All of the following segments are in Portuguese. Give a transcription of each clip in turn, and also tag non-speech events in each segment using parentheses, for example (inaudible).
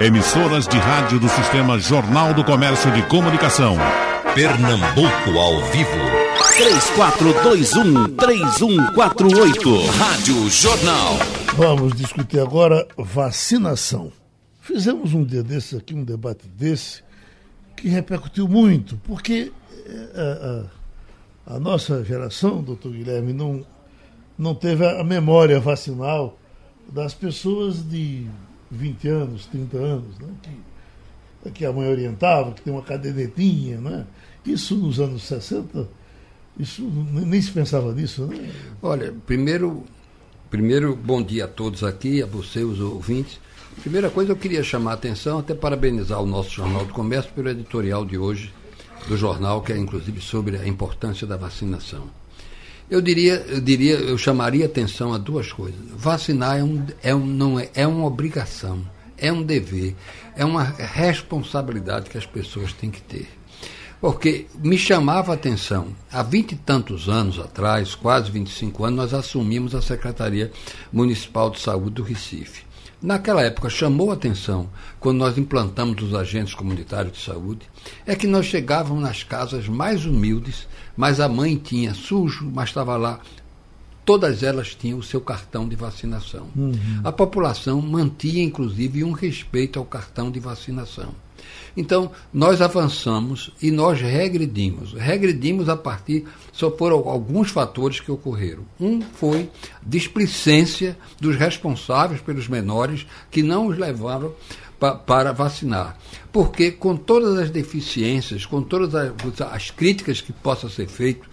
Emissoras de rádio do Sistema Jornal do Comércio de Comunicação. Pernambuco ao vivo. 3421-3148. Rádio Jornal. Vamos discutir agora vacinação. Fizemos um dia desse aqui, um debate desse, que repercutiu muito, porque a, a, a nossa geração, doutor Guilherme, não, não teve a memória vacinal das pessoas de 20 anos, 30 anos, né? que, que a mãe orientava, que tem uma cadernetinha, né? Isso nos anos 60, isso nem se pensava nisso, né? Olha, primeiro, primeiro bom dia a todos aqui, a você, os ouvintes. Primeira coisa, eu queria chamar a atenção, até parabenizar o nosso Jornal do Comércio pelo editorial de hoje do jornal, que é inclusive sobre a importância da vacinação. Eu diria, eu diria, eu chamaria atenção a duas coisas. Vacinar é, um, é, um, não é, é uma obrigação, é um dever, é uma responsabilidade que as pessoas têm que ter. Porque me chamava a atenção, há vinte e tantos anos atrás, quase 25 anos, nós assumimos a Secretaria Municipal de Saúde do Recife. Naquela época chamou a atenção, quando nós implantamos os agentes comunitários de saúde, é que nós chegávamos nas casas mais humildes, mas a mãe tinha sujo, mas estava lá. Todas elas tinham o seu cartão de vacinação. Uhum. A população mantinha, inclusive, um respeito ao cartão de vacinação. Então, nós avançamos e nós regredimos. Regredimos a partir, só foram alguns fatores que ocorreram. Um foi displicência dos responsáveis pelos menores que não os levaram pa, para vacinar. Porque, com todas as deficiências, com todas as, as críticas que possam ser feitas,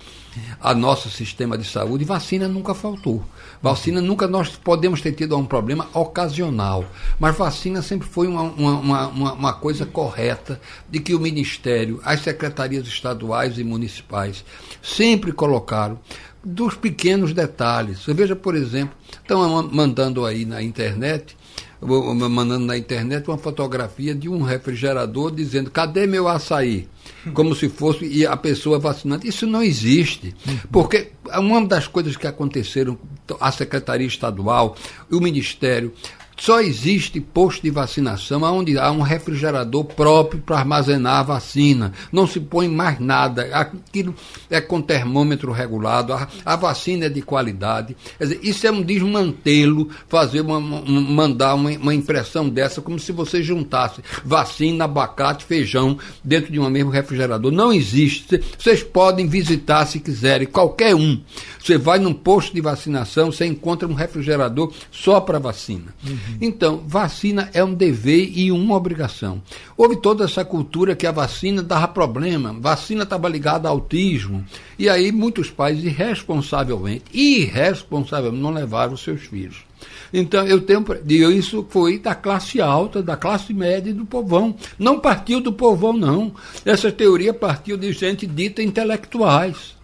a nosso sistema de saúde, vacina nunca faltou. Vacina nunca nós podemos ter tido um problema ocasional, mas vacina sempre foi uma, uma, uma, uma coisa correta de que o Ministério, as secretarias estaduais e municipais sempre colocaram dos pequenos detalhes. Você veja, por exemplo, estão mandando aí na internet mandando na internet uma fotografia de um refrigerador dizendo cadê meu açaí? Como se fosse a pessoa vacinante. Isso não existe. Porque uma das coisas que aconteceram, a Secretaria Estadual, o Ministério, só existe posto de vacinação onde há um refrigerador próprio para armazenar a vacina. Não se põe mais nada. Aquilo é com termômetro regulado. A, a vacina é de qualidade. Dizer, isso é um desmantelo, fazer uma, mandar uma, uma, impressão dessa, como se você juntasse vacina, abacate, feijão dentro de um mesmo refrigerador. Não existe. Vocês podem visitar se quiserem, qualquer um. Você vai num posto de vacinação, você encontra um refrigerador só para vacina. Uhum. Então, vacina é um dever e uma obrigação. Houve toda essa cultura que a vacina dava problema, vacina estava ligada ao autismo, e aí muitos pais irresponsavelmente, irresponsavelmente não levaram os seus filhos. Então, eu tenho. Isso foi da classe alta, da classe média e do povão. Não partiu do povão, não. Essa teoria partiu de gente dita intelectuais.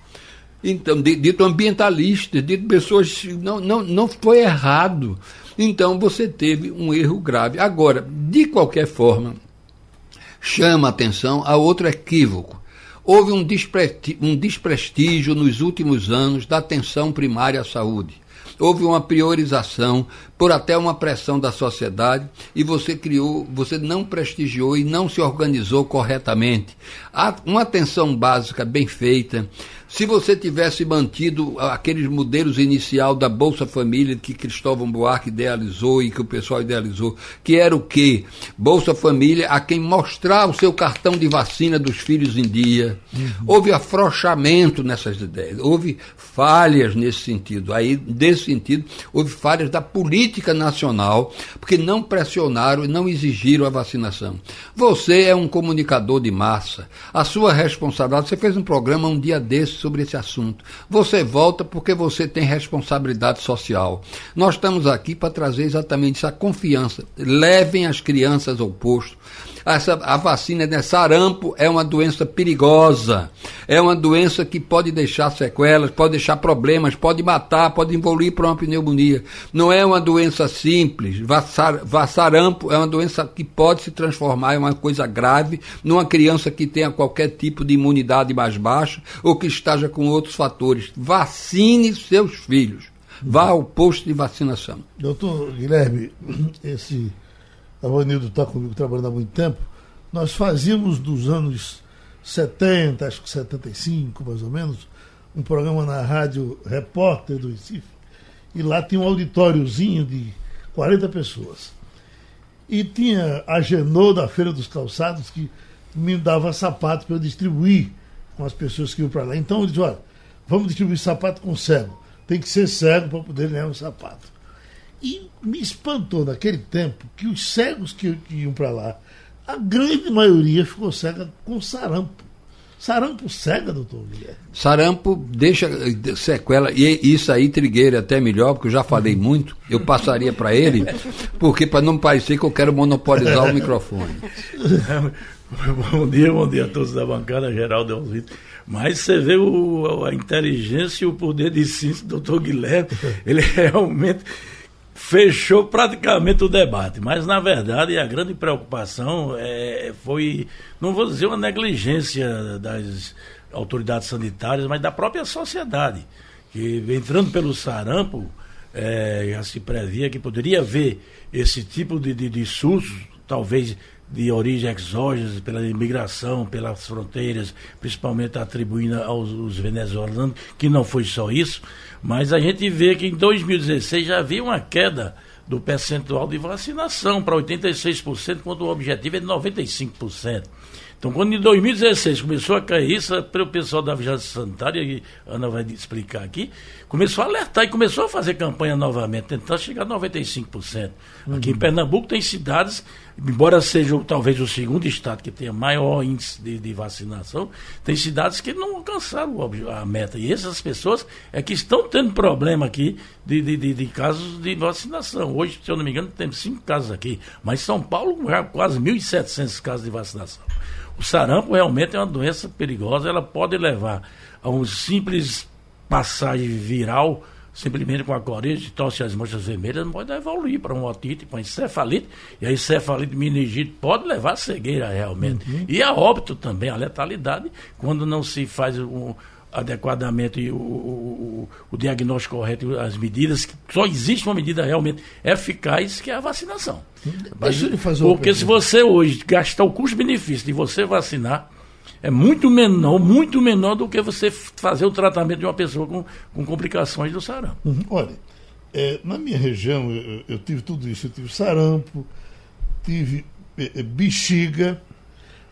Então, dito ambientalista, dito pessoas. Não, não, não foi errado. Então você teve um erro grave. Agora, de qualquer forma, chama atenção a outro equívoco. Houve um, um desprestígio nos últimos anos da atenção primária à saúde houve uma priorização por até uma pressão da sociedade e você criou, você não prestigiou e não se organizou corretamente. Uma atenção básica bem feita, se você tivesse mantido aqueles modelos inicial da Bolsa Família que Cristóvão Buarque idealizou e que o pessoal idealizou, que era o quê? Bolsa Família a quem mostrar o seu cartão de vacina dos filhos em dia. Uhum. Houve afrouxamento nessas ideias, houve falhas nesse sentido. Aí, nesse sentido, houve falhas da política nacional, porque não pressionaram e não exigiram a vacinação. Você é um comunicador de massa. A sua responsabilidade, você fez um programa um dia desse sobre esse assunto. Você volta porque você tem responsabilidade social. Nós estamos aqui para trazer exatamente essa confiança. Levem as crianças ao posto. Essa, a vacina de sarampo é uma doença perigosa. É uma doença que pode deixar sequelas, pode deixar problemas, pode matar, pode envolver para uma pneumonia. Não é uma doença simples. Vassar, vassarampo é uma doença que pode se transformar em uma coisa grave numa criança que tenha qualquer tipo de imunidade mais baixa ou que esteja com outros fatores. Vacine seus filhos. Vá ao posto de vacinação. Doutor Guilherme, esse Avanildo está comigo trabalhando há muito tempo, nós fazíamos dos anos 70, acho que 75 mais ou menos, um programa na rádio Repórter do Recife, e lá tinha um auditóriozinho de 40 pessoas. E tinha a Genô da Feira dos Calçados que me dava sapato para eu distribuir com as pessoas que iam para lá. Então eu disse, olha, vamos distribuir sapato com cego. Tem que ser cego para poder ganhar um sapato. E me espantou naquele tempo que os cegos que, iam para lá, a grande maioria ficou cega com sarampo. Sarampo cega, doutor Guilherme? Sarampo deixa eh, sequela, e isso aí, Trigueiro, é até melhor, porque eu já falei (laughs) muito, eu passaria para ele, porque para não parecer que eu quero monopolizar o microfone. (laughs) bom dia, bom dia a todos da bancada, Geraldo Alvito. Mas você vê o, a inteligência e o poder de síntese do doutor Guilherme, ele (laughs) realmente fechou praticamente o debate. Mas, na verdade, a grande preocupação é, foi, não vou dizer uma negligência das autoridades sanitárias, mas da própria sociedade. Que entrando pelo sarampo, é, já se previa que poderia haver esse tipo de, de, de talvez de origem exógena, pela imigração, pelas fronteiras, principalmente atribuindo aos venezuelanos, que não foi só isso, mas a gente vê que em 2016 já havia uma queda do percentual de vacinação para 86%, quando o objetivo é de 95%. Então, quando em 2016 começou a cair isso, para o pessoal da Vigilância Sanitária, e a Ana vai explicar aqui, começou a alertar e começou a fazer campanha novamente, tentando chegar a 95%. Uhum. Aqui em Pernambuco tem cidades, embora seja talvez o segundo estado que tenha maior índice de, de vacinação, tem cidades que não alcançaram a meta. E essas pessoas é que estão tendo problema aqui de, de, de, de casos de vacinação. Hoje, se eu não me engano, temos cinco casos aqui, mas São Paulo quase 1.700 casos de vacinação. O sarampo realmente é uma doença perigosa, ela pode levar a um simples passagem viral, simplesmente com a coriza, tosse as manchas vermelhas, pode evoluir para um otite, para encefalite, e a encefalite meningite pode levar a cegueira realmente. Uhum. E a óbito também, a letalidade, quando não se faz um, adequadamente o, o, o, diagnóstico correto, as medidas, só existe uma medida realmente eficaz, que é a vacinação. Mas, porque se você hoje gastar o custo-benefício de você vacinar, é muito menor, muito menor do que você fazer o tratamento de uma pessoa com, com complicações do sarampo. Uhum. Olha, é, na minha região eu, eu, tive tudo isso, eu tive sarampo, tive é, é bexiga,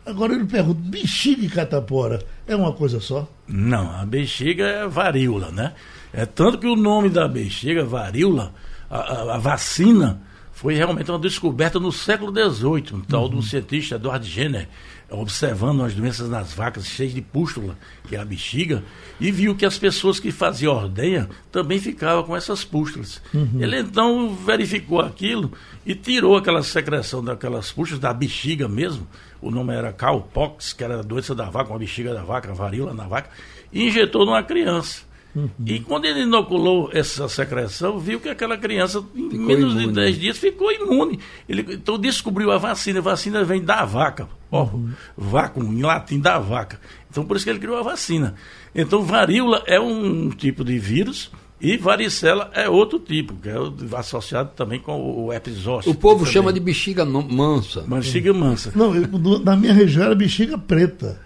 Agora eu lhe pergunto, bexiga e catapora é uma coisa só? Não, a bexiga é varíola, né? É tanto que o nome da bexiga, varíola, a, a, a vacina, foi realmente uma descoberta no século XVIII, um tal uhum. de um cientista, Edward Jenner, observando as doenças nas vacas cheias de pústula, que é a bexiga, e viu que as pessoas que faziam ordenha também ficavam com essas pústulas. Uhum. Ele então verificou aquilo e tirou aquela secreção daquelas pústulas, da bexiga mesmo, o nome era cowpox, que era a doença da vaca, uma bexiga da vaca, varíola na vaca, e injetou numa criança. Uhum. E quando ele inoculou essa secreção, viu que aquela criança, em ficou menos imune. de 10 dias, ficou imune. Ele então descobriu a vacina. A vacina vem da vaca. Ó, uhum. vácuo, em latim, da vaca. Então, por isso que ele criou a vacina. Então, varíola é um tipo de vírus. E varicela é outro tipo, que é associado também com o episódio. O povo chama de bexiga mansa. Bexiga mansa. Não, eu, na minha região era bexiga preta.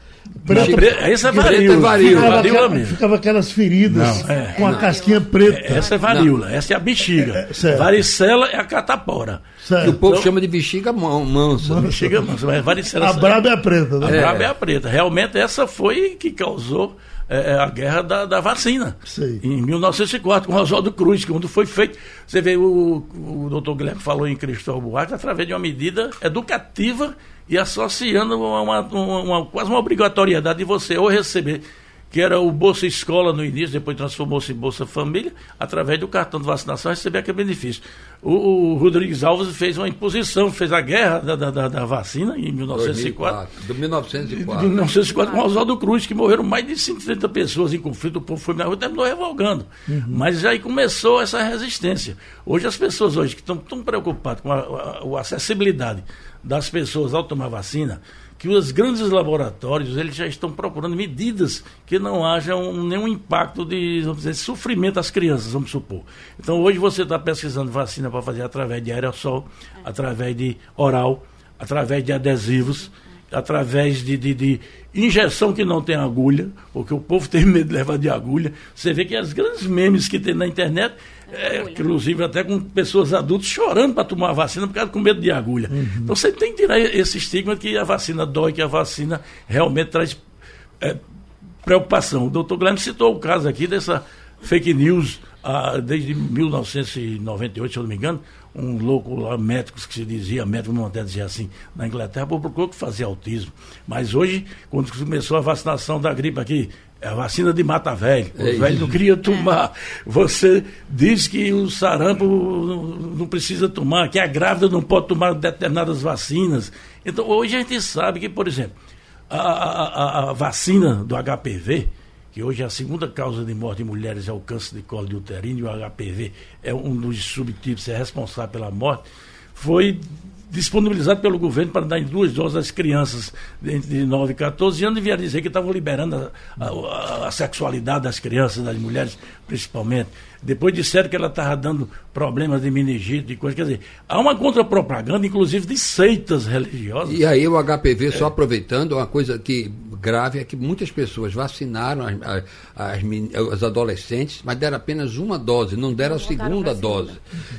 Preta, preta, essa é varíola. É varíola. Ficava, varíola aquela, ficava aquelas feridas não, é, com a não, casquinha preta. Essa é varíola, não. essa é a bexiga. É, varicela é a catapora. Certo. Que o povo então, chama de bexiga mansa. Bexiga mansa, mas varicela. A braba é a preta, né? A braba é a preta. Realmente essa foi que causou é, é, a guerra da, da vacina. Sei. Em 1904, com o Oswaldo Cruz, quando foi feito. Você vê, o, o doutor Guilherme falou em Cristóvão Buarque, através de uma medida educativa e associando uma, uma, uma, quase uma obrigatoriedade de você ou receber que era o Bolsa Escola no início, depois transformou-se em Bolsa Família, através do cartão de vacinação, receber aquele benefício. O, o Rodrigues Alves fez uma imposição, fez a guerra da, da, da vacina em 1904. 2004, de 1904. De 1904, com Oswaldo Cruz, que morreram mais de 130 pessoas em conflito, o povo foi na rua terminou revogando. Uhum. Mas aí começou essa resistência. Hoje as pessoas hoje que estão tão preocupadas com a, a, a acessibilidade das pessoas ao tomar vacina, que os grandes laboratórios eles já estão procurando medidas que não haja um, nenhum impacto de dizer, sofrimento às crianças, vamos supor. Então hoje você está pesquisando vacina para fazer através de aerossol, através de oral, através de adesivos, através de, de, de, injeção que não tem agulha, porque o povo (laughs) tem medo de levar de agulha. Você vê que as grandes memes que tem na internet, é, inclusive até com pessoas adultas chorando para tomar a vacina por causa com medo de agulha. Uhum. Então você tem que tirar esse estigma que a vacina dói, que a vacina realmente traz é, preocupação. O doutor Guilherme citou o caso aqui dessa fake news ah, desde 1998, se eu não me engano, um louco lá, médicos que se dizia, médico não até dizia assim, na Inglaterra, procurou que fazia autismo. Mas hoje, quando começou a vacinação da gripe aqui, é a vacina de mata velho. O é velho não queria tomar. Você diz que o sarampo não precisa tomar, que a grávida não pode tomar determinadas vacinas. Então, hoje a gente sabe que, por exemplo, a, a, a vacina do HPV, que hoje é a segunda causa de morte de mulheres é o câncer de colo de uterino e o HPV é um dos subtipos, é responsável pela morte, foi disponibilizado pelo governo para dar em duas doses às crianças de 9 e 14 anos e vieram dizer que estavam liberando a, a, a, sexualidade das crianças, das mulheres principalmente. Depois disseram que ela estava dando problemas de meningite, de coisa. Quer dizer, há uma contrapropaganda, inclusive, de seitas religiosas. E aí o HPV, só aproveitando, uma coisa que grave é que muitas pessoas vacinaram as, as, as adolescentes, mas deram apenas uma dose, não deram a segunda dose.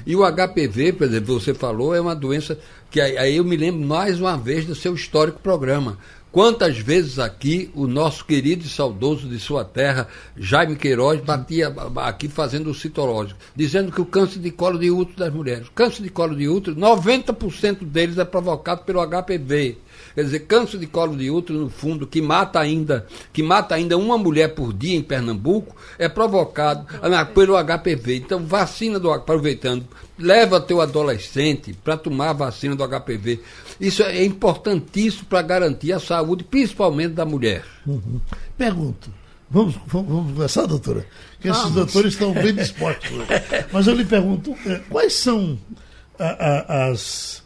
E o HPV, por exemplo, você falou, é uma doença que aí eu me lembro mais uma vez do seu histórico programa. Quantas vezes aqui o nosso querido e saudoso de sua terra, Jaime Queiroz, batia aqui fazendo o citológico, dizendo que o câncer de colo de útero das mulheres, câncer de colo de útero, 90% deles é provocado pelo HPV. Quer dizer, câncer de colo de útero, no fundo, que mata ainda, que mata ainda uma mulher por dia em Pernambuco, é provocado pelo HPV. Então, vacina do aproveitando, leva teu adolescente para tomar a vacina do HPV. Isso é importantíssimo para garantir a saúde, principalmente da mulher. Uhum. Pergunto. Vamos, vamos, vamos conversar, doutora? Que esses vamos. doutores estão bem dispostos. (laughs) Mas eu lhe pergunto, eh, quais são a, a, as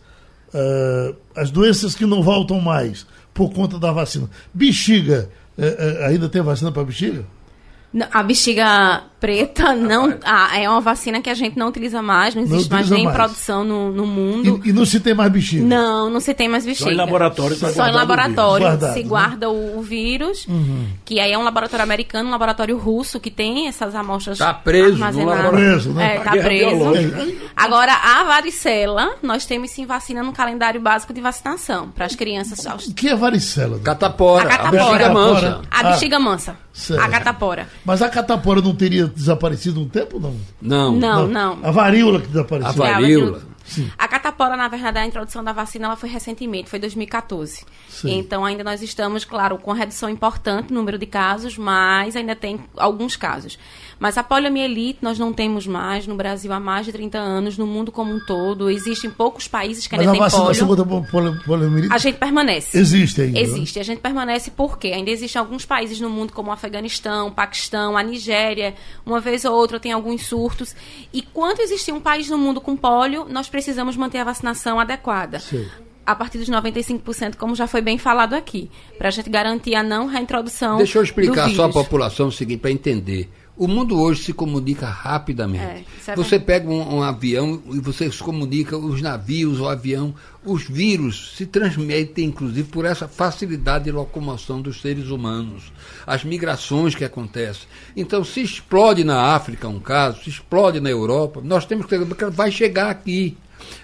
uh, as doenças que não voltam mais por conta da vacina. Bexiga, uh, ainda tem vacina para bexiga? A bexiga preta não ah, é uma vacina que a gente não utiliza mais, não existe não mais nem mais. produção no, no mundo. E, e, não se tem mais bexiga? Não, não se tem mais bexiga. Só em laboratório. Só em laboratório guardado, se né? guarda o, o vírus, uhum. que aí é um laboratório americano, um laboratório russo que tem essas amostras Está preso armazenadas. preso, né? É, tá preso. Agora, a varicela, nós temos sim vacina no calendário básico de vacinação para as crianças. O que é varicela? Catapora. A catapora. A bexiga mansa. A bexiga mansa. Certo. A catapora. Mas a catapora não teria desaparecido um tempo, não? Não. Não, não. A varíola que desapareceu. A varíola. Sim. A catapora, na verdade, a introdução da vacina ela foi recentemente, foi 2014. Sim. Então ainda nós estamos, claro, com redução importante no número de casos, mas ainda tem alguns casos. Mas a poliomielite nós não temos mais no Brasil há mais de 30 anos, no mundo como um todo. Existem poucos países que ainda têm polio. Contra poliomielite? A gente permanece. Existe ainda. Né? Existe. A gente permanece porque ainda existem alguns países no mundo como o Afeganistão, o Paquistão, a Nigéria, uma vez ou outra tem alguns surtos. E quando existir um país no mundo com polio, nós precisamos manter a vacinação adequada. Sim a partir dos 95%, como já foi bem falado aqui, para a gente garantir a não reintrodução. Deixa eu explicar só a população o seguinte, para entender. O mundo hoje se comunica rapidamente. É, é você pega um, um, avião e você se comunica, os navios, o avião, os vírus se transmitem, inclusive, por essa facilidade de locomoção dos seres humanos, as migrações que acontecem. Então, se explode na África um caso, se explode na Europa, nós temos que que vai chegar aqui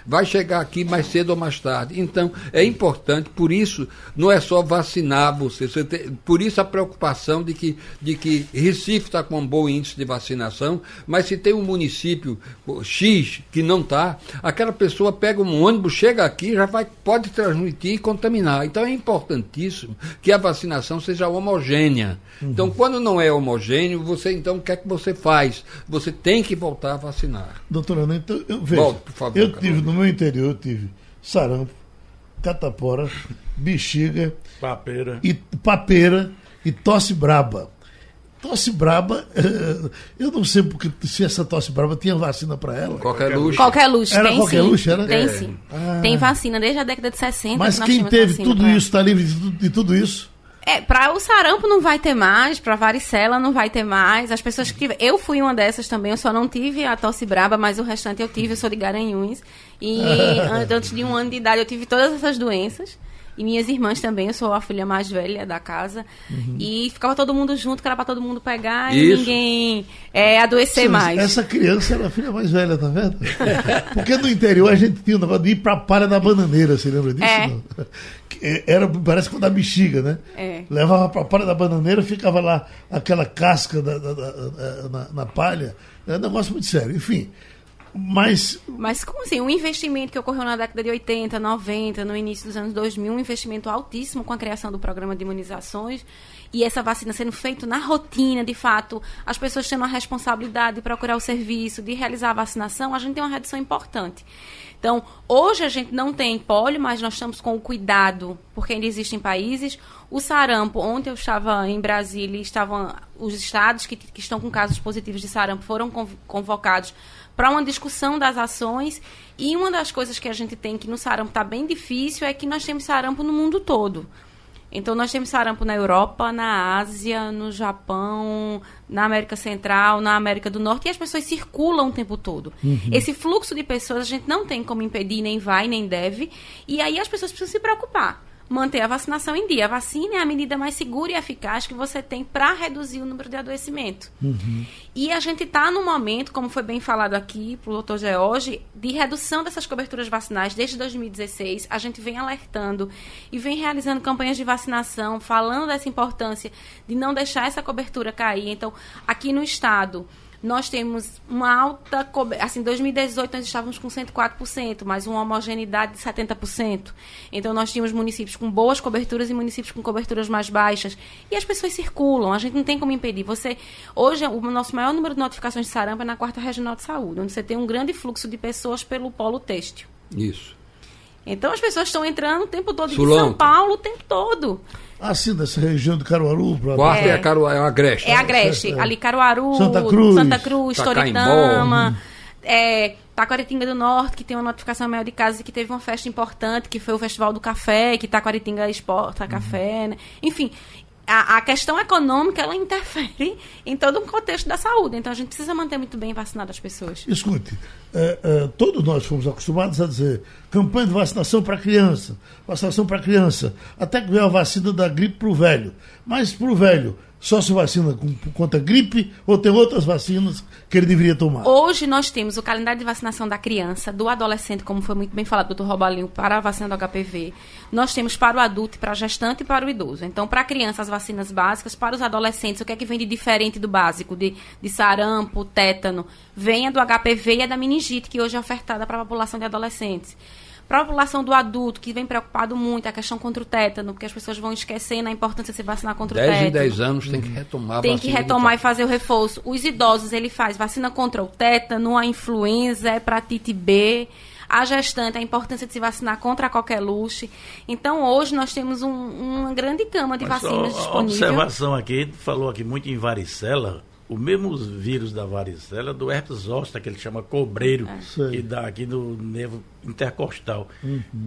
vai chegar aqui mais cedo ou mais tarde. Então, é importante, por isso, não é só vacinar você, você tem, por isso a preocupação de que, de que Recife está com um bom índice de vacinação, mas se tem um município X que não está, aquela pessoa pega um ônibus, chega aqui, já vai, pode transmitir e contaminar. Então, é importantíssimo que a vacinação seja homogênea. Uhum. Então, quando não é homogêneo, você, então, o que é que você faz? Você tem que voltar a vacinar. Doutora, então, eu. Volte, por favor. Eu tive no meu interior, eu tive sarampo, catapora, bexiga, papeira e papeira e tosse braba. tosse braba, (laughs) eu não sei porque se essa tosse braba tinha vacina para ela. Qualquer luxo. Qualquer luxo, Era tem qualquer sim. luxo, era? Tem É. sim. Tem vacina desde a década de 60. Mas que quem teve tudo pra- isso, está livre de, de tudo isso? É, para o sarampo não vai ter mais, para varicela não vai ter mais. As pessoas que tiveram. Eu fui uma dessas também, eu só não tive a tosse braba, mas o restante eu tive, eu sou de Garanhuns. E an- (laughs) antes de um ano de idade eu tive todas essas doenças. E minhas irmãs também, eu sou a filha mais velha da casa. E ficava todo mundo junto, que era pra todo mundo pegar e Isso. ninguém é, adoecer mais. Essa criança era a filha mais velha, tá vendo? (laughs) Porque no interior a gente tinha o negócio de ir pra palha da bananeira, você lembra disso? É. não? Que Era, parece com a da bexiga, né? É. Levava pra palha da bananeira, ficava lá aquela casca da- da- da- na, na palha. É um negócio muito sério. Enfim, mas Mas como assim? Um investimento que ocorreu na década de 80, 90, no início dos anos 2000, um investimento altíssimo com a criação do programa de imunizações e essa vacina sendo feita na rotina, de fato, as pessoas tendo a responsabilidade de procurar o serviço, de realizar a vacinação, a gente tem uma redução importante. Então, hoje a gente não tem pólio, mas nós estamos com o cuidado, porque ainda existem países. O sarampo, ontem eu estava em Brasília e estavam os estados que, que estão com casos positivos de sarampo foram conv- convocados para uma discussão das ações. E uma das coisas que a gente tem que no sarampo está bem difícil é que nós temos sarampo no mundo todo. Então, nós temos sarampo na Europa, na Ásia, no Japão, na América Central, na América do Norte, e as pessoas circulam o tempo todo. Esse fluxo de pessoas a gente não tem como impedir, nem vai, nem deve, e aí as pessoas precisam se preocupar. Manter a vacinação em dia. A vacina é a medida mais segura e eficaz que você tem para reduzir o número de adoecimento. E a gente está num momento, como foi bem falado aqui pelo doutor George, de redução dessas coberturas vacinais desde 2016. A gente vem alertando e vem realizando campanhas de vacinação, falando dessa importância de não deixar essa cobertura cair. Então, aqui no estado, nós temos uma alta. Assim, em 2018 nós estávamos com 104%, mas uma homogeneidade de 70%. Então, nós tínhamos municípios com boas coberturas e municípios com coberturas mais baixas. E as pessoas circulam, a gente não tem como impedir. Você, hoje, o nosso maior número de notificações de sarampo é na quarta regional de saúde, onde você tem um grande fluxo de pessoas pelo polo têxtil. Isso. Então, as pessoas estão entrando o tempo todo de Sulão. São Paulo o tempo todo. assim, nessa região do Caruaru, pra- Quarta é, É. a Caruá, é a Agreste. É Agreste, ali Caruaru, Santa Cruz, Santa Cruz. Toritama, é, Taquaritinga do Norte, que tem uma notificação maior de casos e que teve uma festa importante, que foi o Festival do Café, que Taquaritinga exporta café, né? Enfim, a, a questão econômica, ela interfere em todo o contexto da saúde. Então, a gente precisa manter muito bem vacinadas as pessoas. Escute, é, é, todos nós fomos acostumados a dizer campanha de vacinação para criança, vacinação para criança, até que veio a vacina da gripe para o velho. Mas para o velho, só se vacina com, contra gripe ou tem outras vacinas que ele deveria tomar? Hoje nós temos o calendário de vacinação da criança, do adolescente, como foi muito bem falado do Dr. Robalinho, para a vacina do HPV. Nós temos para o adulto, para a gestante e para o idoso. Então, para a criança, as vacinas básicas. Para os adolescentes, o que é que vem de diferente do básico? De, de sarampo, tétano. Vem a do HPV e a da meningite, que hoje é ofertada para a população de adolescentes. Para a população do adulto, que vem preocupado muito, a questão contra o tétano, porque as pessoas vão esquecendo a importância de se vacinar contra o 10 tétano em 10 anos tem que retomar a tem que retomar e fazer o reforço. Os idosos, ele faz vacina contra o tétano, a influenza, a hepatite B, a gestante, a importância de se vacinar contra qualquer luxe. Então, hoje nós temos um- uma grande gama de Mas vacinas uma disponíveis. observação aqui, falou aqui muito em varicela. O mesmo vírus da varicela, do herpes zoster, que ele chama cobreiro, Sei. que dá aqui no nervo intercostal.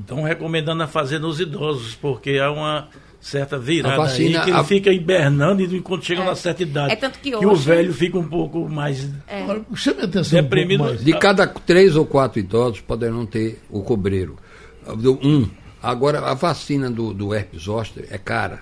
Estão recomendando a fazer nos idosos, porque há uma certa virada A vacina- aí que ele a- fica hibernando e quando chega na certa idade. É tanto que o hoje- velho fica um pouco mais... Agora, chame a atenção Deprimido. um pouco mais. De cada três ou quatro idosos poderão ter o cobreiro. Um. Agora, a vacina do, do herpes zoster é cara.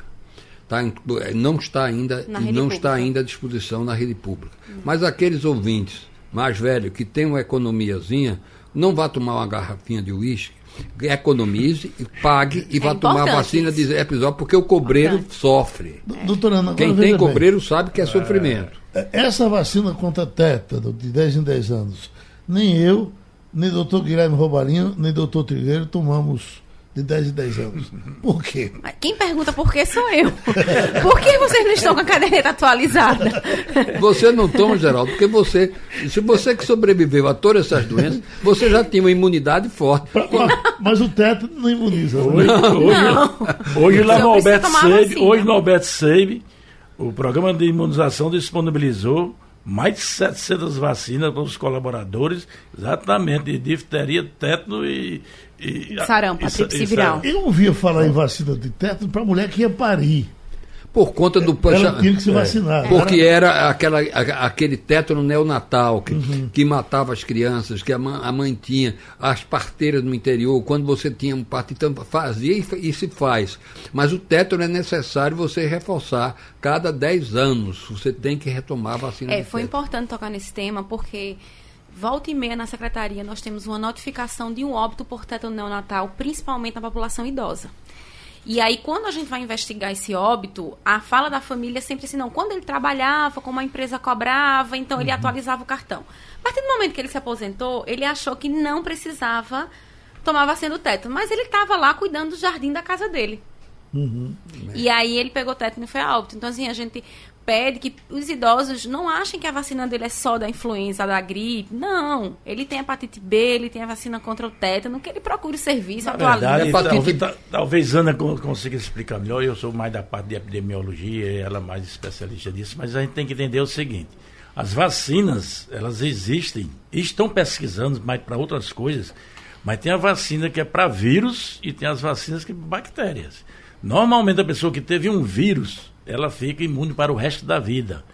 Tá, em- não está ainda e não pública. está ainda à disposição na rede pública. Mas aqueles ouvintes mais velhos que têm uma economiazinha, não vá tomar uma garrafinha de uísque, economize e pague e vá tomar É vacina isso. de zoster, porque o cobreiro Importante. sofre. D- Doutora Ana, Quem tem bem. cobreiro sabe que é sofrimento. É, Essa vacina contra tétano de 10 em 10 anos, nem eu, nem doutor Guilherme Robalinho, nem doutor Trigueiro tomamos de 10 em 10 anos. Por quê? Quem pergunta por que sou eu? (laughs) por que vocês não estão com a caderneta atualizada? Você não toma, Geraldo, porque você, se você que sobreviveu a todas essas doenças, você já tinha uma imunidade forte. Pra- mas, mas o tétano não imuniza. né? Hoje, hoje, hoje lá no Alberto Seib, hoje no Alberto Seib, o programa de imunização disponibilizou mais de 700 vacinas para os colaboradores, exatamente, de difteria, tétano e. e sarampo, a tríplice viral. Eu ouvia falar em vacina de tétano para mulher que ia parir. Por conta do Ela tinha que se vacinar. Porque era aquela, aquele tétano neonatal que, que matava as crianças, que a mãe, a mãe tinha, as parteiras no interior, quando você tinha um parto, então fazia e, e se faz. Mas o tétano é necessário você reforçar cada 10 anos. Você tem que retomar a vacina É, foi tétano. importante tocar nesse tema porque volta e meia na secretaria nós temos uma notificação de um óbito por tétano neonatal, principalmente na população idosa. E aí, quando a gente vai investigar esse óbito, a fala da família é sempre assim, não, quando ele trabalhava, como a empresa cobrava, então ele atualizava o cartão. A partir do momento que ele se aposentou, ele achou que não precisava tomar vacina do tétano, mas ele estava lá cuidando do jardim da casa dele. E aí ele pegou tétano e foi a óbito. Então, assim, a gente pede que os idosos não achem que a vacina dele é só da influenza, da gripe. Não. Ele tem hepatite B, ele tem a vacina contra o tétano, que ele procure o serviço, Na verdade, Hepatite- talvez, ta- talvez Ana con- consiga explicar melhor. Eu sou mais da parte de epidemiologia, e ela é mais especialista disso, mas a gente tem que entender o seguinte: as vacinas, elas existem, estão pesquisando mais para outras coisas, mas tem a vacina que é para vírus e tem as vacinas que para bactérias. Normalmente a pessoa que teve um vírus, ela fica imune para o resto da vida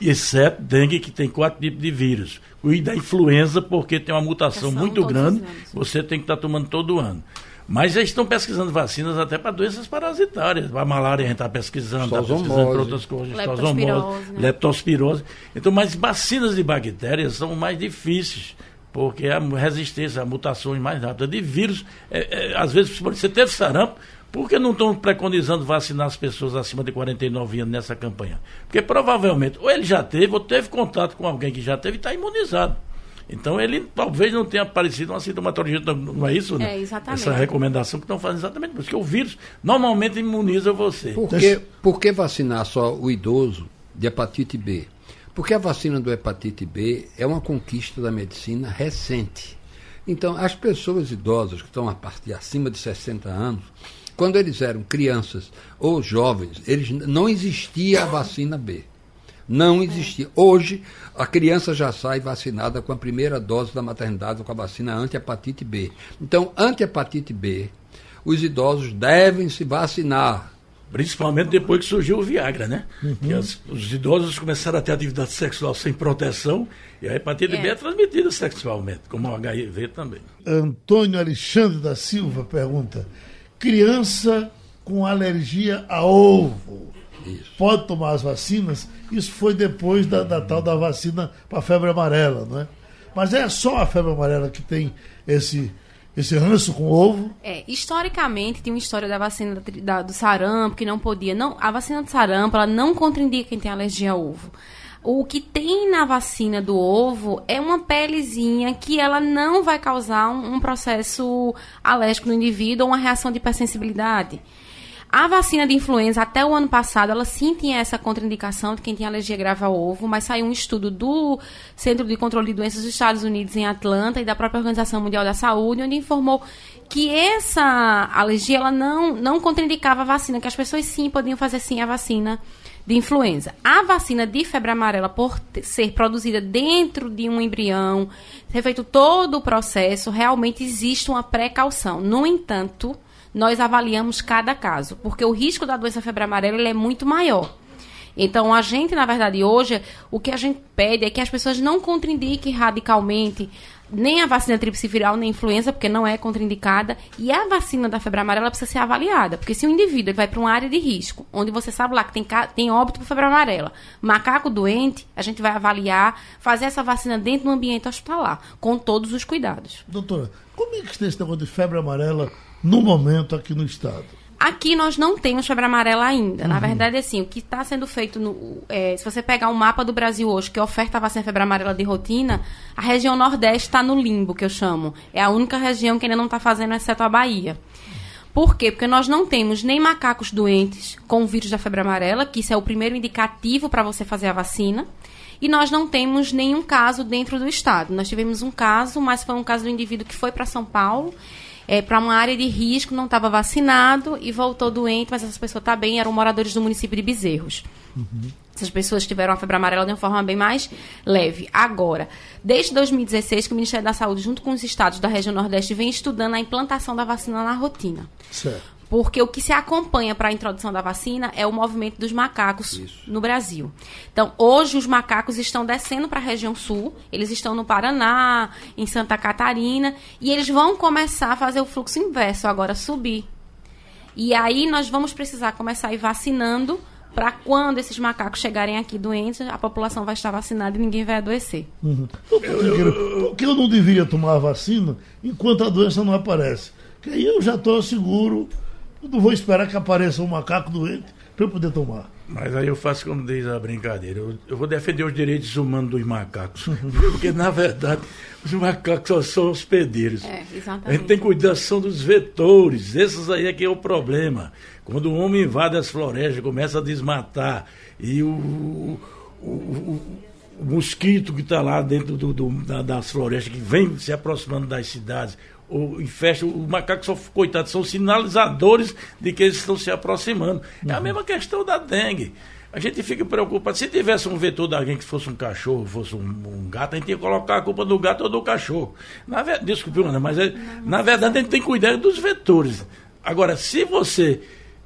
exceto dengue, que tem quatro tipos de vírus. E da influenza, porque tem uma mutação muito grande, você tem que estar tomando todo ano. Mas já estão pesquisando vacinas até para doenças parasitárias. Para a malária a gente está pesquisando, está pesquisando para outras coisas, Leptospirose, estosomose, né? leptospirose. Então, mas vacinas de bactérias são mais difíceis, porque a resistência a mutações mais rápidas. De vírus, é, é, às vezes você teve sarampo, por que não estão preconizando vacinar as pessoas acima de 49 anos nessa campanha? Porque provavelmente, ou ele já teve, ou teve contato com alguém que já teve e está imunizado. Então ele talvez não tenha aparecido uma sintomatologia, não- não é isso? né? É, exatamente. Essa recomendação que estão fazendo exatamente por isso, que o vírus normalmente imuniza você. Por que, por que vacinar só o idoso de hepatite B? Porque a vacina do hepatite B é uma conquista da medicina recente. Então, as pessoas idosas que estão a partir acima de 60 anos, quando eles eram crianças ou jovens, eles não existia a vacina B. Não existia. Hoje, a criança já sai vacinada com a primeira dose da maternidade com a vacina anti-hepatite B. Então, anti-hepatite B, os idosos devem se vacinar. Principalmente depois que surgiu o Viagra, né? Que as- os idosos começaram a ter atividade sexual sem proteção e a hepatite É. B é transmitida sexualmente, como o HIV também. Antônio Alexandre da Silva pergunta: criança com alergia a ovo Isso. pode tomar as vacinas? Isso foi depois da, da tal da vacina para febre amarela, não é? Mas é só a febre amarela que tem esse, esse ranço com ovo? É, historicamente, tinha uma história da vacina da- do sarampo, que não podia. Não, a vacina do sarampo, ela não contraindica quem tem alergia a ovo. O que tem na vacina do ovo é uma pelezinha que ela não vai causar um, um processo alérgico no indivíduo ou uma reação de hipersensibilidade. A vacina de influenza, até o ano passado, ela sim tinha essa contraindicação de quem tinha alergia grave ao ovo, mas saiu um estudo do Centro de Controle de Doenças dos Estados Unidos em Atlanta e da própria Organização Mundial da Saúde, onde informou que essa alergia ela não, não contraindicava a vacina, que as pessoas sim podiam fazer sim a vacina de influenza. A vacina de febre amarela, por ser produzida dentro de um embrião, ter feito todo o processo, realmente existe uma precaução. No entanto, nós avaliamos cada caso, porque o risco da doença febre amarela é muito maior. Então, a gente, na verdade, hoje, o que a gente pede é que as pessoas não contraindiquem radicalmente nem a vacina tríplice viral, nem a influenza, porque não é contraindicada, e a vacina da febre amarela precisa ser avaliada, porque se o indivíduo ele vai para uma área de risco, onde você sabe lá que tem, tem óbito por febre amarela, macaco doente, a gente vai avaliar, fazer essa vacina dentro do ambiente hospitalar, com todos os cuidados. Doutora, como é que está esse negócio de febre amarela no momento aqui no estado? Aqui nós não temos febre amarela ainda. Na verdade, assim, o que está sendo feito, no, é, se você pegar um mapa do Brasil hoje, que oferta a vacina febre amarela de rotina, a região Nordeste está no limbo, que eu chamo. É a única região que ainda não está fazendo, exceto a Bahia. Por quê? Porque nós não temos nem macacos doentes com o vírus da febre amarela, que isso é o primeiro indicativo para você fazer a vacina. E nós não temos nenhum caso dentro do estado. Nós tivemos um caso, mas foi um caso do indivíduo que foi para São Paulo é, para uma área de risco, não estava vacinado e voltou doente, mas essa pessoa está bem, eram moradores do município de Bezerros. Uhum. Essas pessoas tiveram a febre amarela de uma forma bem mais leve. Agora, desde 2016, que o Ministério da Saúde, junto com os estados da região Nordeste, vem estudando a implantação da vacina na rotina. Certo. Porque o que se acompanha para a introdução da vacina é o movimento dos macacos Isso. no Brasil. Então, hoje os macacos estão descendo para a região sul, eles estão no Paraná, em Santa Catarina, e eles vão começar a fazer o fluxo inverso, agora subir. E aí nós vamos precisar começar a ir vacinando para quando esses macacos chegarem aqui doentes, a população vai estar vacinada e ninguém vai adoecer. Uhum. Por que eu não deveria tomar a vacina enquanto a doença não aparece? Porque aí eu já estou seguro eu não vou esperar que apareça um macaco doente para eu poder tomar. Mas aí eu faço como diz a brincadeira. Eu, eu vou defender os direitos humanos dos macacos. (laughs) Porque, na verdade, os macacos só são hospedeiros. É, exatamente. A gente tem cuidação dos vetores. Esses aí é que é o problema. Quando o homem invade as florestas, começa a desmatar, e o, o, o, o mosquito que está lá dentro do, do, da, das florestas, que vem se aproximando das cidades, ou infesta, o macaco só, coitado, são sinalizadores de que eles estão se aproximando. Uhum. É a uhum. mesma questão da dengue. A gente fica preocupado. Se tivesse um vetor de alguém que fosse um cachorro, fosse um, um, gato, a gente ia colocar a culpa do gato ou do cachorro. Na, desculpe, mas é, na verdade a gente tem que cuidar dos vetores. Agora, se você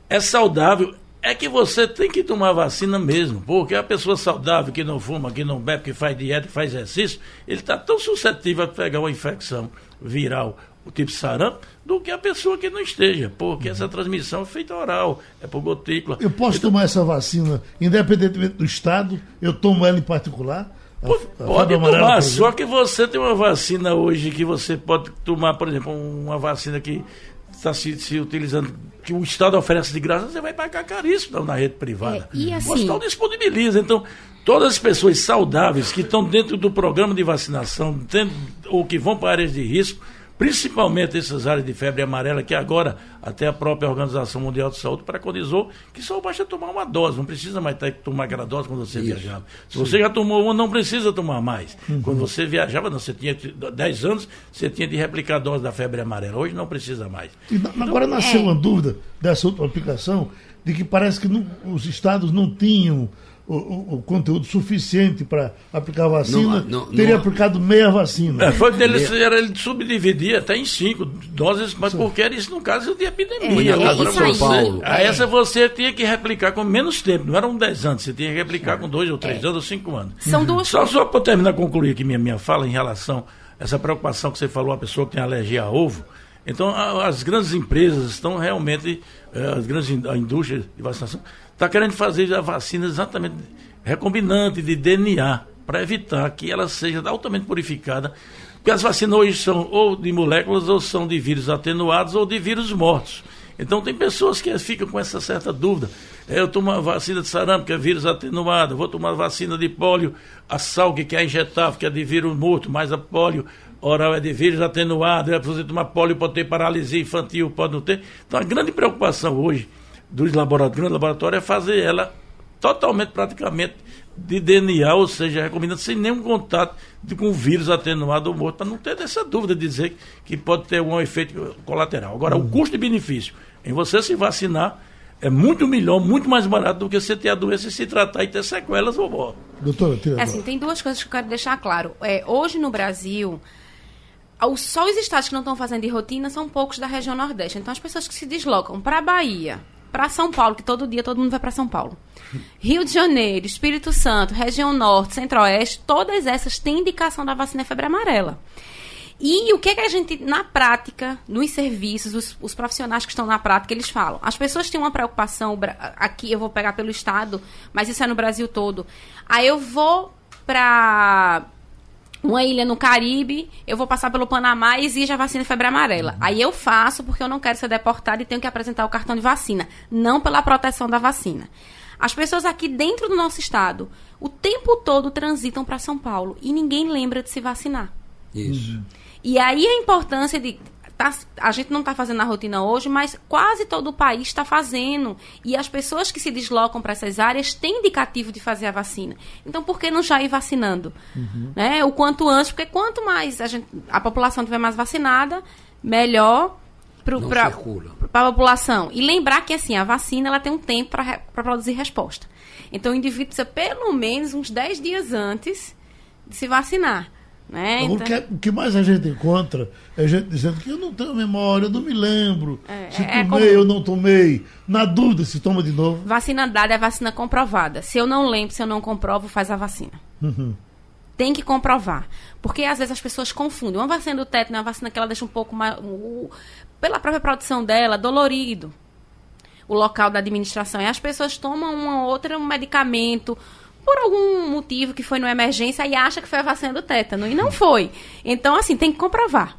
é saudável, é que você tem que tomar vacina mesmo, porque a pessoa saudável que não fuma, que não bebe, que faz dieta, que faz exercício, ele está tão suscetível a pegar uma infecção viral o tipo sarampo, do que a pessoa que não esteja, porque essa transmissão é feita oral, é por gotícula. Eu posso então, tomar essa vacina, independentemente do estado, eu tomo ela em particular? Pode, a, a pode tomar, só que você tem uma vacina hoje que você pode tomar, por exemplo, uma vacina que está se, se, utilizando, que o Estado oferece de graça, você vai pagar caríssimo na rede privada. É, e assim, o hospital disponibiliza. Então, todas as pessoas saudáveis que estão dentro do programa de vacinação, dentro, ou que vão para áreas de risco, principalmente essas áreas de febre amarela, que agora até a própria Organização Mundial de Saúde preconizou que só basta tomar uma dose, não precisa mais ter que tomar aquela dose quando você Isso. viajava. Se Sim. você já tomou uma, não precisa tomar mais. Uhum. Quando você viajava, não, você tinha 10 anos, você tinha de replicar a dose da febre amarela. Hoje não precisa mais. E, agora nasceu é. uma dúvida dessa outra aplicação, de que parece que não, os estados não tinham o, o, o, conteúdo suficiente para aplicar a vacina, não, não, teria não, aplicado meia vacina. É, foi dele, era, ele subdividia até em cinco doses, mas Sim. porque era isso no caso de epidemia. É, agora São Paulo. A essa você tinha que replicar com menos tempo, não eram dez anos, você tinha que replicar com dois ou três é. anos ou cinco anos. São duas Só, só para terminar, concluir aqui minha, minha fala em relação a essa preocupação que você falou, a pessoa que tem alergia a ovo. Então, as grandes empresas estão realmente, eh, as grandes a indústria de vacinação, está querendo fazer a vacina exatamente recombinante de DNA, para evitar que ela seja altamente purificada. Porque as vacinas hoje são ou de moléculas, ou são de vírus atenuados, ou de vírus mortos. Então tem pessoas que ficam com essa certa dúvida. Eu tomo uma vacina de sarampo, que é vírus atenuado, vou tomar vacina de pólio, a salgue, que é injetável, que é de vírus morto, mas a pólio oral é de vírus atenuado, é você tomar pólio, pode ter paralisia infantil, pode não ter. Então a grande preocupação hoje dos laboratórios, grandes laboratórios é fazer ela totalmente, praticamente, de DNA, ou seja, recomendando sem nenhum contato de, com vírus atenuado ou morto, para não ter essa dúvida de dizer que pode ter um efeito colateral. Agora, uhum. o custo de benefício em você se vacinar é muito melhor, muito mais barato do que você ter a doença e se tratar e ter sequelas ou morte. Doutora, é assim, tem duas coisas que eu quero deixar claro. É, hoje no Brasil, só os estados que não estão fazendo de rotina são poucos da região Nordeste. Então, as pessoas que se deslocam para a Bahia, para São Paulo, que todo dia todo mundo vai para São Paulo. Rio de Janeiro, Espírito Santo, região norte, centro-oeste, todas essas têm indicação da vacina febre amarela. E o que, é que a gente, na prática, nos serviços, os, os, profissionais que estão na prática, eles falam? As pessoas têm uma preocupação, aqui eu vou pegar pelo Estado, mas isso é no Brasil todo. Aí eu vou para uma ilha no Caribe, eu vou passar pelo Panamá e exige a vacina de febre amarela. Uhum. Aí eu faço porque eu não quero ser deportado e tenho que apresentar o cartão de vacina, não pela proteção da vacina. As pessoas aqui dentro do nosso estado, o tempo todo transitam para São Paulo e ninguém lembra de se vacinar. Isso. E aí a importância de tá, a gente não está fazendo a rotina hoje, mas quase todo o país está fazendo. E as pessoas que se deslocam para essas áreas têm indicativo de fazer a vacina. Então, por que não já ir vacinando? Uhum. Né? O quanto antes, porque quanto mais a, gente, a população tiver mais vacinada, melhor para a população. E lembrar que assim, a vacina ela tem um tempo para produzir resposta. Então o indivíduo precisa pelo menos uns 10 dias antes de se vacinar. Né? Então... O, que, o, que, mais a gente encontra é gente dizendo que eu não tenho memória, eu não me lembro. É, se é, tomei, é como... eu não tomei. Na dúvida, se toma de novo. Vacina dada é vacina comprovada. Se eu não lembro, se eu não comprovo, faz a vacina. Uhum. Tem que comprovar. Porque às vezes as pessoas confundem. Uma vacina do tétano é uma vacina que ela deixa um pouco mais. pela própria produção dela, dolorido. O local da administração. E as pessoas tomam um outro medicamento por algum motivo que foi numa emergência e acha que foi a vacina do tétano. E não foi. Então, assim, tem que comprovar.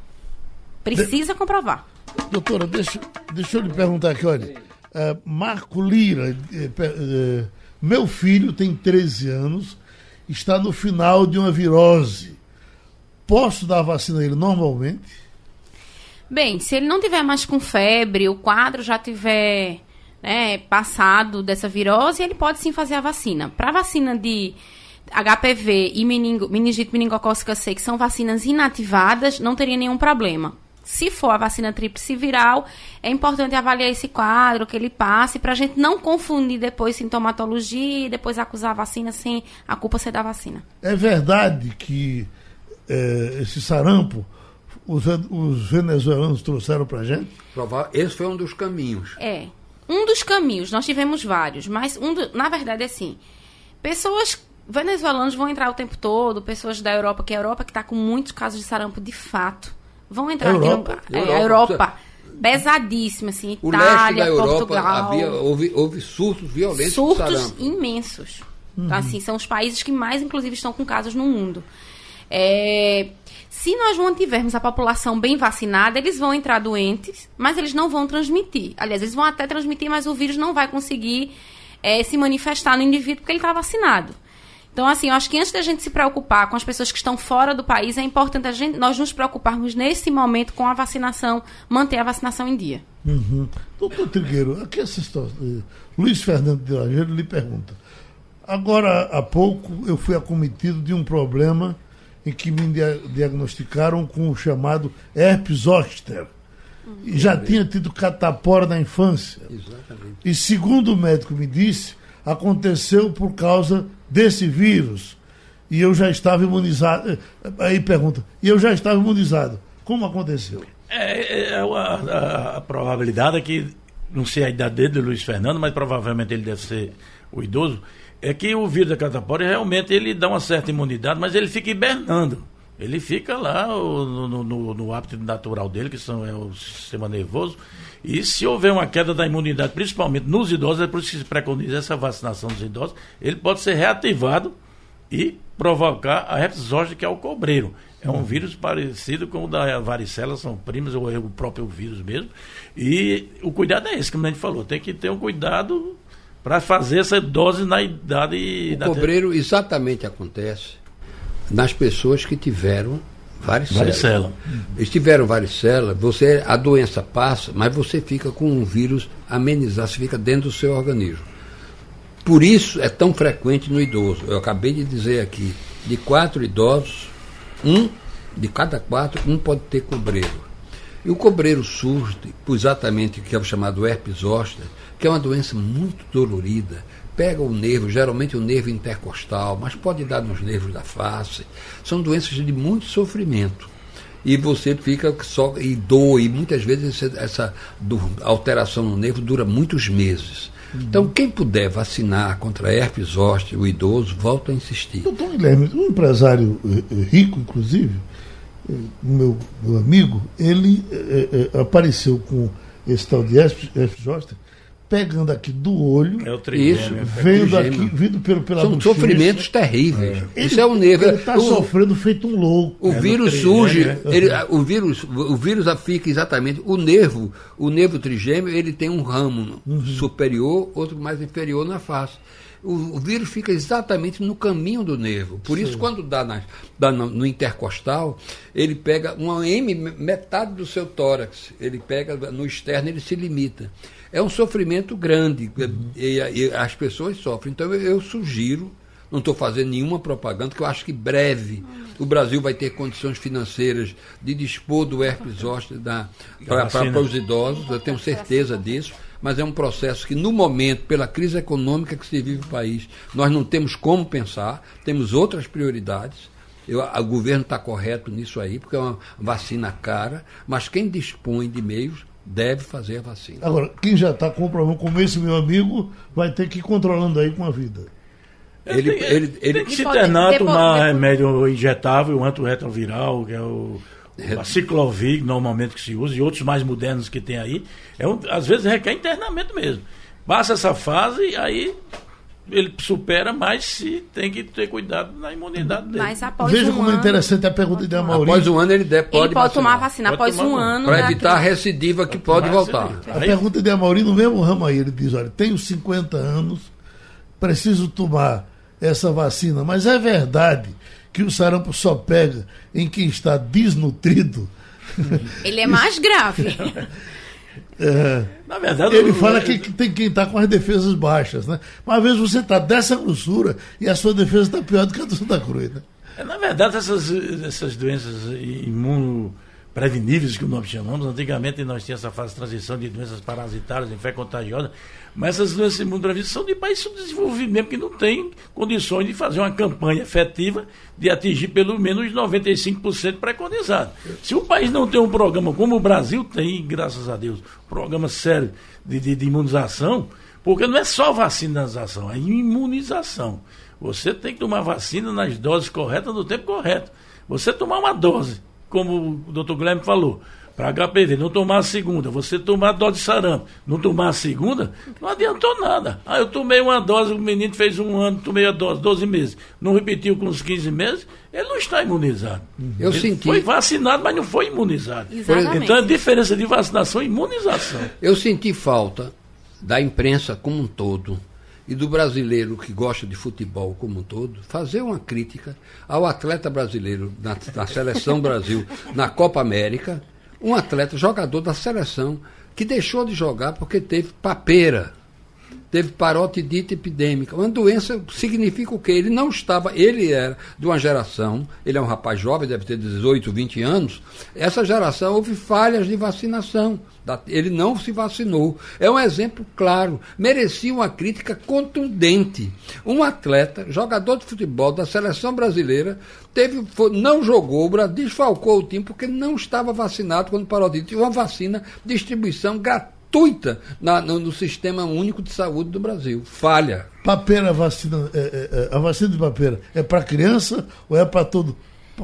Precisa de... comprovar. Doutora, deixa, deixa eu lhe perguntar aqui, olha. Uh, Marco Lira, uh, uh, meu filho tem 13 anos, está no final de uma virose. Posso dar a vacina a ele normalmente? Bem, se ele não tiver mais com febre, o quadro já tiver né, passado dessa virose, ele pode sim fazer a vacina. Para a vacina de HPV e meningo, meningite meningocócica C, que são vacinas inativadas, não teria nenhum problema. Se for a vacina tríplice viral, é importante avaliar esse quadro, que ele passe, para a gente não confundir depois sintomatologia e depois acusar a vacina sem a culpa ser da vacina. É verdade que é, esse sarampo os, os venezuelanos trouxeram para a gente? Esse foi um dos caminhos. É. Um dos caminhos, nós tivemos vários, mas um do, na verdade é assim, pessoas venezuelanos vão entrar o tempo todo, pessoas da Europa, que é a Europa que está com muitos casos de sarampo de fato, vão entrar Europa? aqui no, é, Europa, Europa pesadíssima, assim, o Itália, Europa, Portugal. Havia, houve, houve surtos violentos Surtos imensos. Uhum. Então, assim, são os países que mais, inclusive, estão com casos no mundo. É, se nós mantivermos a população bem vacinada, eles vão entrar doentes, mas eles não vão transmitir. Aliás, eles vão até transmitir, mas o vírus não vai conseguir é, se manifestar no indivíduo porque ele está vacinado. Então, assim, eu acho que antes da gente se preocupar com as pessoas que estão fora do país, é importante a gente, nós nos preocuparmos nesse momento com a vacinação, manter a vacinação em dia. Uhum. Doutor Trigueiro, aqui essa história. Eh, Luiz Fernando de Lajeiro lhe pergunta. Agora há pouco eu fui acometido de um problema em que me diagnosticaram com o chamado herpes zoster. E já tinha tido catapora na infância. Exatamente. E segundo o médico me disse, aconteceu por causa desse vírus. E eu já estava imunizado. Aí pergunta, e eu já estava imunizado. Como aconteceu? É, é, é a, a, a, probabilidade é que, não sei a idade dele, Luiz Fernando, mas provavelmente ele deve ser o idoso é que o vírus da catapora realmente ele dá uma certa imunidade, mas ele fica hibernando. Ele fica lá no, no, no hábito natural dele, que são, é o sistema nervoso. E se houver uma queda da imunidade, principalmente nos idosos, é por isso que se preconiza essa vacinação dos idosos, ele pode ser reativado e provocar a herpes zoster, que é o cobreiro. É um vírus parecido com o da varicela, são primos, ou é o próprio vírus mesmo. E o cuidado é esse, como a gente falou, tem que ter um cuidado para fazer essa dose na idade. O da cobreiro te... exatamente acontece nas pessoas que tiveram varicela. varicela. Eles tiveram varicela, você, a doença passa, mas você fica com um vírus amenizado, você fica dentro do seu organismo. Por isso é tão frequente no idoso. Eu acabei de dizer aqui, de quatro idosos, um de cada quatro, um pode ter cobreiro. E o cobreiro surge exatamente o que é o chamado herpes zoster, que é uma doença muito dolorida. Pega o nervo, geralmente o nervo intercostal, mas pode dar nos nervos da face. São doenças de muito sofrimento. E você fica só e doa, e muitas vezes essa, alteração no nervo dura muitos meses. Uhum. Então, quem puder vacinar contra herpes zoster, o idoso, volta a insistir. Doutor Guilherme, um empresário eh, eh, rico, inclusive, eh, meu, meu amigo, ele apareceu com esse tal de herpes, herpes zoster pegando aqui do olho. É o trigêmeo, isso, é vendo aqui, vindo pelo, pela São bochecha. sofrimentos terríveis. É. Ele, isso é o nervo. Ele está sofrendo feito um louco. O é vírus surge, ele, o vírus, o vírus fica exatamente. O nervo, o nervo trigêmeo, ele tem um ramo uhum. superior, outro mais inferior na face. O, o, vírus fica exatamente no caminho do nervo. Por Sim. isso, quando dá, na, dá no, no, intercostal, ele pega uma M, metade do seu tórax. Ele pega no externo, ele se limita é um sofrimento grande uhum. e, e, as pessoas sofrem. Então eu, eu, sugiro não estou fazendo nenhuma propaganda, que eu acho que breve o Brasil vai ter condições financeiras de dispor do herpes zoster para os idosos, eu tenho certeza disso mas é um processo que, no momento, pela crise econômica que se vive no país, nós não temos como pensar, temos outras prioridades. Eu, o governo está correto nisso aí, porque é uma vacina cara, mas quem dispõe de meios deve fazer a vacina. Agora, quem já está com problema como esse meu amigo, vai ter que ir controlando aí com a vida. Ele, ele, ele, ele tem que se internar, tomar remédio injetável, antirretroviral, que é o a ciclovig, normalmente que se usa, e outros mais modernos que tem aí, é um, às vezes requer internamento mesmo. Passa essa fase e aí ele supera, mas se tem que ter cuidado na imunidade dele. Mas após Veja um como é ano, interessante a pergunta de Amaury. Após um ano ele deve, pode Ele pode tomar vacina pode após um ano. Para evitar a recidiva que pode voltar. A pergunta de Amaury, no mesmo ramo aí, ele diz, olha, tenho 50 anos, preciso tomar essa vacina, mas é verdade que o sarampo só pega em quem está desnutrido. Ele é mais grave. (laughs) É, Na verdade, ele fala que, que tem quem está com as defesas baixas, né? Mas às vezes você está dessa grossura e a sua defesa está pior do que a do Santa Cruz, né? É, na verdade, essas, essas doenças imuno preveníveis que nós chamamos. Antigamente nós tínhamos essa fase de transição de doenças parasitárias, infecção contagiosa, mas essas doenças imunopreveníveis são de países subdesenvolvidos que não têm condições de fazer uma campanha efetiva de atingir pelo menos 95% preconizado. Se o país não tem um programa como o Brasil tem, graças a Deus, um programa sério de, de, de imunização, porque não é só vacinação, é imunização. Você tem que tomar vacina nas doses corretas no tempo correto. Você tomar uma dose como o doutor Guilherme falou, para HPV, não tomar a segunda, você tomar a dose de sarampo, não tomar a segunda, não adiantou nada. Ah, eu tomei uma dose, o menino fez um ano, tomei a dose, 12 meses, não repetiu com os 15 meses, ele não está imunizado. Eu ele senti. Foi vacinado, mas não foi imunizado. Exatamente. Então a diferença de vacinação e imunização. Eu senti falta da imprensa como um todo e do brasileiro que gosta de futebol como um todo, fazer uma crítica ao atleta brasileiro na, na seleção Brasil na Copa América, um atleta, jogador da seleção, que deixou de jogar porque teve papeira teve parotidite epidêmica. Uma doença significa o quê? Ele não estava, ele era de uma geração, ele é um rapaz jovem, deve ter 18, 20 anos. Essa geração houve falhas de vacinação. Ele não se vacinou. É um exemplo claro. Merecia uma crítica contundente. Um atleta, jogador de futebol da seleção brasileira, teve, foi, não jogou, desfalcou o time porque não estava vacinado quando parou de uma vacina distribuição gratuita gratuita na, no, no, Sistema Único de Saúde do Brasil. Falha. Papeira, vacina, é, é, é a vacina de papeira é para criança ou é para todo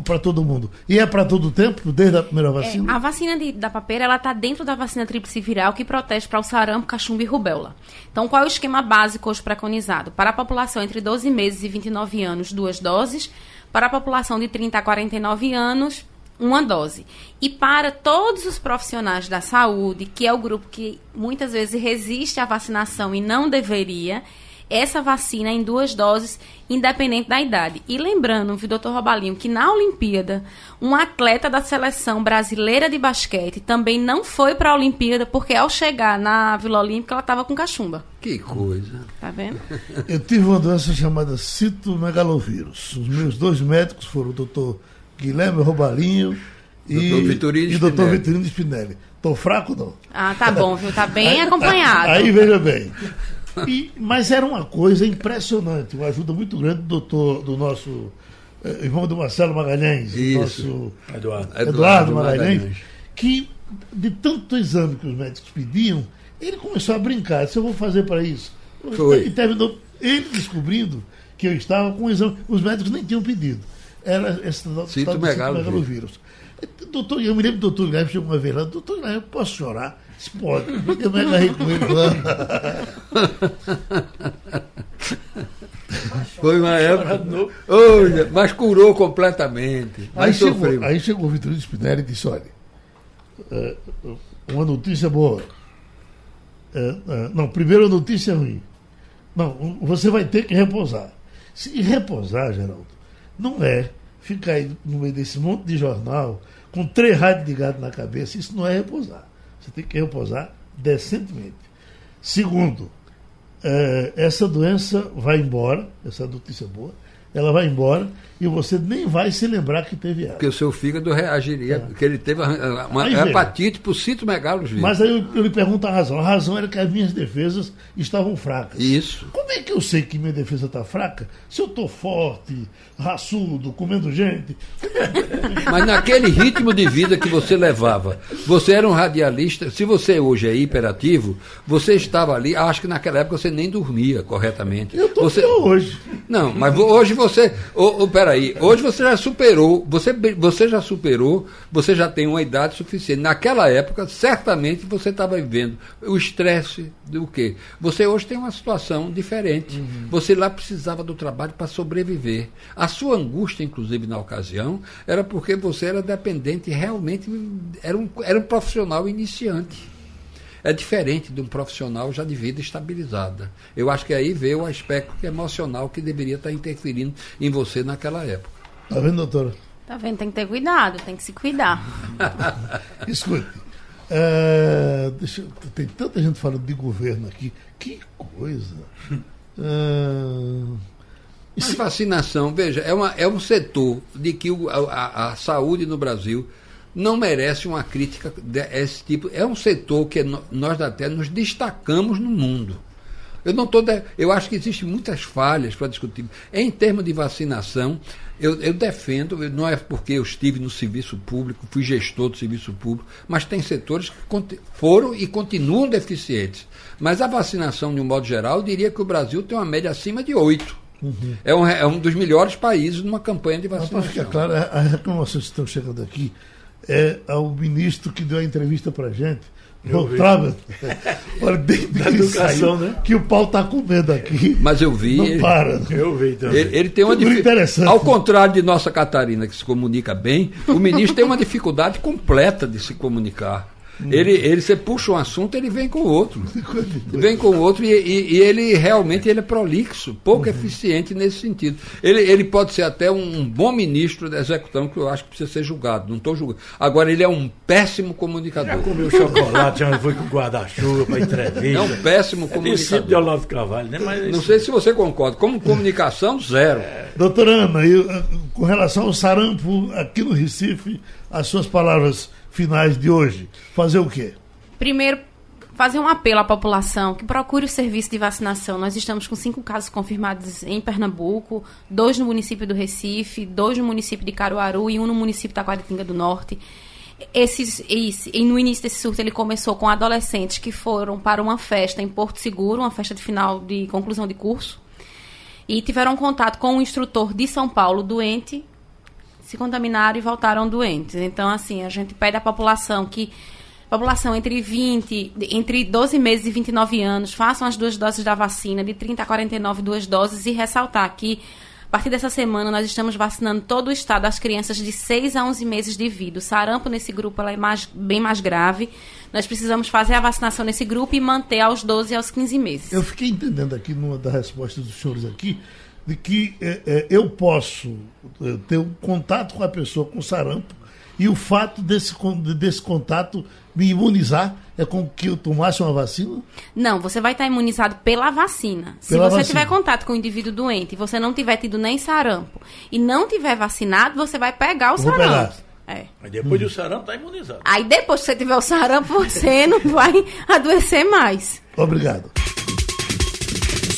para todo mundo. E é para todo o tempo, desde a primeira vacina? É, a vacina de, da papeira ela está dentro da vacina tríplice viral que protege para o sarampo, cachumba e rubéola. Então, qual é o esquema básico hoje preconizado? Para a população entre 12 meses e 29 anos, duas doses. Para a população de 30 a 49 anos, uma dose. E para todos os profissionais da saúde, que é o grupo que muitas vezes resiste à vacinação e não deveria, essa vacina em duas doses, independente da idade. E lembrando, viu, doutor Robalinho, que na Olimpíada, um atleta da seleção brasileira de basquete também não foi para a Olimpíada, porque ao chegar na Vila Olímpica, ela estava com cachumba. Que coisa. Tá vendo? Eu tive uma doença chamada citomegalovírus. Os meus dois médicos foram o doutor Guilherme Robalinho e, o doutor Vitorino Spinelli. Estou fraco, não? Ah, tá bom, viu? Tá bem acompanhado. Aí, veja bem. E, mas era uma coisa impressionante, uma ajuda muito grande do doutor, do nosso eh, irmão do Marcelo Magalhães, do nosso Eduardo, Eduardo, Eduardo Magalhães, Magalhães, que de tanto exame que os médicos pediam, ele começou a brincar. Disse, eu vou fazer para isso. Foi. E terminou ele descobrindo que eu estava com o exame. Os médicos nem tinham pedido era esse citomegalovírus. Doutor, eu me lembro do doutor Guilherme chegou uma vez lá, doutor Guilherme, eu posso chorar? Pode. Eu me agarrei com ele lá. (laughs) Foi uma época. Olha, mas curou completamente. Aí chegou, aí chegou o Vitorino Spinelli e disse: olha, é, uma notícia boa. É, é, não, primeiro a notícia ruim. Não, você vai ter que repousar. Se repousar, Geraldo, não é ficar aí no meio desse monte de jornal com três rádios ligados na cabeça. Isso não é repousar. Você tem que repousar decentemente. Segundo, é, essa doença vai embora, essa notícia boa, ela vai embora e você nem vai se lembrar que teve ela. Porque o seu fígado reagiria, É. porque ele teve uma, Aí, hepatite por citomegalovírus. Mas aí eu, eu lhe pergunto a razão. A razão era que as minhas defesas estavam fracas. Isso. Como é que eu sei que minha defesa está fraca? Se eu estou forte, raçudo, comendo gente. (laughs) Mas naquele ritmo de vida que você levava, você era um radialista. Se você hoje é hiperativo, você estava ali. Acho que naquela época você nem dormia corretamente. Eu estou você, hoje. Não, mas hoje você. Ô, ô, peraí, hoje você já superou, você, você já superou, você já tem uma idade suficiente. Naquela época, certamente você estava vivendo o estresse do quê? Você hoje tem uma situação diferente. Você lá precisava do trabalho para sobreviver. A sua angústia, inclusive, na ocasião, era porque você era dependente realmente, era um, era um profissional iniciante é diferente de um profissional já de vida estabilizada. Eu acho que aí veio o aspecto emocional que deveria estar interferindo em você naquela época. Tá vendo, doutora? Tá vendo? Tem que ter cuidado, tem que se cuidar. (laughs) Escute. é, deixa, tem tanta gente falando de governo aqui. Que coisa. É, Mas vacinação, veja, é, uma, é um setor de que o- a- a saúde no Brasil não merece uma crítica desse tipo. É um setor que nós até nos destacamos no mundo. Eu não tô de- eu acho que existem muitas falhas para discutir. Em termos de vacinação, eu, eu defendo, não é porque eu estive no serviço público, fui gestor do serviço público, mas tem setores que foram e continuam deficientes. Mas a vacinação, de um modo geral, eu diria que o Brasil tem uma média acima de 8. É, um, é um dos melhores países numa campanha de Mas para ficar vacinação. claro, as reclamações que estão chegando aqui é ao ministro que deu a entrevista para gente. O vi. Travel. (laughs) Olha, desde Da que educação, saiu, né? que o pau tá comendo aqui. Mas eu vi. Não ele- para. Eu vi também. Ele, ele tem uma Figura difi- interessante. Ao contrário de nossa Catarina, que se comunica bem, o ministro tem uma dificuldade completa de se comunicar. Ele, ele, você puxa um assunto, ele vem com outro. (laughs) Vem com outro e, e- e ele realmente ele é prolixo, pouco eficiente nesse sentido. Ele, ele pode ser até um, bom ministro da execução, que eu acho que precisa ser julgado. Não estou julgando. Agora, ele é um péssimo Já comunicador. comeu chocolate, já foi com guarda-chuva para entrevista. É um péssimo É discípulo de comunicador. Olavo Carvalho, né? Mas Não sei se você concorda. Como comunicação, zero. Doutora Ana, e, uh, com relação ao sarampo aqui no Recife, as suas palavras finais de hoje. Fazer o quê? Primeiro, fazer um apelo à população que procure o serviço de vacinação. Nós estamos com cinco casos confirmados em Pernambuco, dois no município do Recife, dois no município de Caruaru e um no município da Taquaritinga do Norte. Esses, esse, e no início desse surto ele começou com adolescentes que foram para uma festa em Porto Seguro, uma festa de final de conclusão de curso, e tiveram contato com um instrutor de São Paulo doente, se contaminaram e voltaram doentes. Então, assim, a gente pede à população que população entre 20, entre 12 meses e 29 anos, façam as duas doses da vacina, de 30 a 49 duas doses, e ressaltar que a partir dessa semana nós estamos vacinando todo o estado as crianças de 6 a 11 meses de vida. O sarampo nesse grupo é mais, bem mais grave. Nós precisamos fazer a vacinação nesse grupo e manter aos 12 e aos 15 meses. Eu fiquei entendendo aqui numa das respostas dos senhores aqui de que é, é, eu posso é, ter um contato com a pessoa com sarampo e o fato desse, desse contato me imunizar é com que eu tomasse uma vacina? Não, você vai estar imunizado pela vacina. Se Pela você vacina. tiver contato com o indivíduo doente e você não tiver tido nem sarampo e não tiver vacinado, você vai pegar o Vou sarampo. É. Mas depois do sarampo tá imunizado. Aí depois que você tiver o sarampo, (laughs) você não vai adoecer mais. Obrigado.